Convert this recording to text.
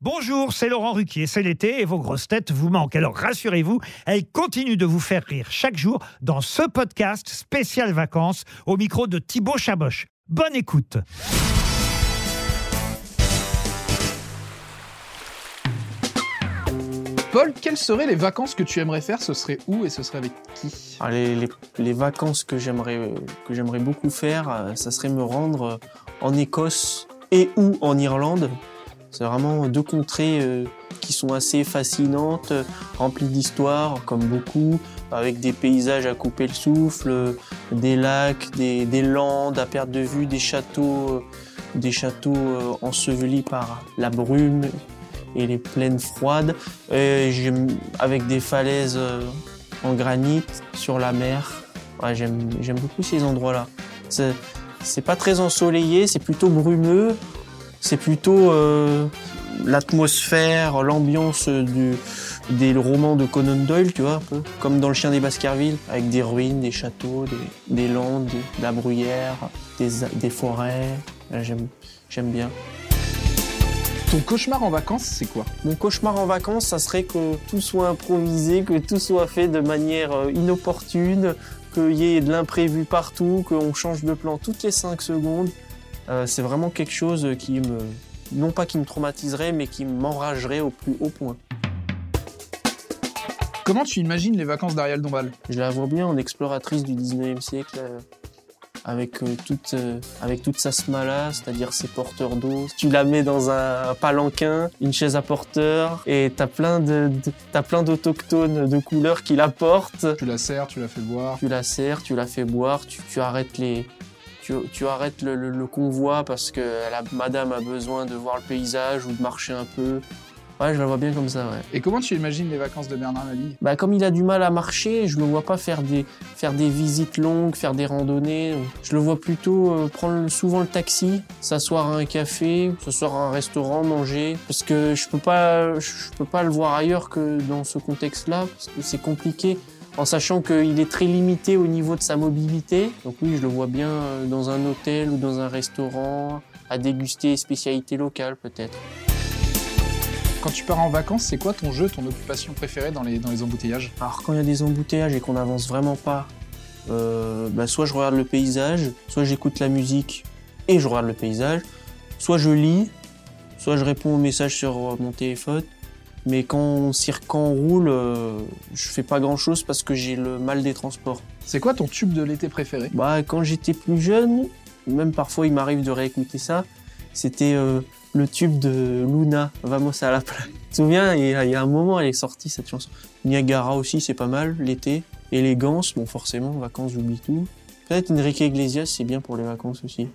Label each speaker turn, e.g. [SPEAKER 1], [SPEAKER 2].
[SPEAKER 1] Bonjour, c'est Laurent Ruquier, c'est l'été et vos grosses têtes vous manquent. Alors rassurez-vous, elles continuent de vous faire rire chaque jour dans ce podcast spécial vacances au micro de Thibaut Chaboch. Bonne écoute.
[SPEAKER 2] Paul, quelles seraient les vacances que tu aimerais faire? Ce serait où et ce serait avec qui?
[SPEAKER 3] Ah, les, les- les vacances que j'aimerais que j'aimerais beaucoup faire, euh, ça serait me rendre en Écosse et ou en Irlande. C'est vraiment deux contrées euh, qui sont assez fascinantes, euh, remplies d'histoire, comme beaucoup, avec des paysages à couper le souffle, euh, des lacs, des, des landes à perte de vue, des châteaux, des châteaux ensevelis par la brume et les plaines froides, avec des falaises en granit sur la mer. J'aime, beaucoup ces endroits-là. C'est pas très ensoleillé, c'est plutôt brumeux, c'est plutôt euh, l'atmosphère, l'ambiance du, des romans de Conan Doyle, tu vois, un peu. Comme dans Le Chien des Baskerville, avec des ruines, des châteaux, des, des landes, de la bruyère, des, des forêts. J'aime, j'aime bien.
[SPEAKER 2] Ton cauchemar en vacances, c'est quoi?
[SPEAKER 3] Mon cauchemar en vacances, ça serait que tout soit improvisé, que tout soit fait de manière euh, inopportune, qu'il y ait de l'imprévu partout, qu'on change de plan toutes les 5 secondes. Euh, c'est vraiment quelque chose qui me... Non pas qui me traumatiserait, mais qui m'enragerait au plus haut point.
[SPEAKER 2] Comment tu imagines les vacances d'Ariel Dombal?
[SPEAKER 3] Je la vois bien en exploratrice du 19e siècle, euh, avec, euh, toute, euh, avec toute sa smala, c'est-à-dire ses porteurs d'eau. Tu la mets dans un palanquin, une chaise à porteur, et t'as plein de, plein d'autochtones de couleurs qui la portent.
[SPEAKER 2] Tu la sers, tu la fais boire.
[SPEAKER 3] Tu la sers, tu la fais boire, tu, tu arrêtes les... Tu, tu arrêtes le, le- le convoi parce que la madame a besoin de voir le paysage ou de marcher un peu. Ouais, je la vois bien comme ça, ouais.
[SPEAKER 2] Et comment tu imagines les vacances de Bernard Mabille
[SPEAKER 3] Bah, comme il a du mal à marcher, je le vois pas faire des, faire des visites longues, faire des randonnées. Je le vois plutôt euh, prendre souvent le taxi, s'asseoir à un café, s'asseoir à un restaurant, manger. Parce que je peux pas, je peux pas le voir ailleurs que dans ce contexte-là, parce que c'est compliqué. En sachant qu'il est très limité au niveau de sa mobilité. Donc oui, je le vois bien euh, dans un hôtel ou dans un restaurant, à déguster spécialités locales peut-être.
[SPEAKER 2] Quand tu pars en vacances, c'est quoi ton jeu, ton occupation préférée dans les, dans les embouteillages?
[SPEAKER 3] Alors quand il y a des embouteillages et qu'on n'avance vraiment pas, euh, bah, soit je regarde le paysage, soit j'écoute la musique et je regarde le paysage, soit je lis, soit je réponds aux messages sur euh, mon téléphone. Mais quand on, quand on roule, euh, je fais pas grand chose parce que j'ai le mal des transports.
[SPEAKER 2] C'est quoi ton tube de l'été préféré?
[SPEAKER 3] Bah, quand j'étais plus jeune, même parfois il m'arrive de réécouter ça, c'était euh, le tube de Luna, Vamos à la playa. Tu te souviens, il y, a, il y a un moment, elle est sortie cette chanson. Niagara aussi, c'est pas mal, l'été. Élégance, bon forcément, vacances, j'oublie tout. Peut-être Enrique Iglesias, c'est bien pour les vacances aussi.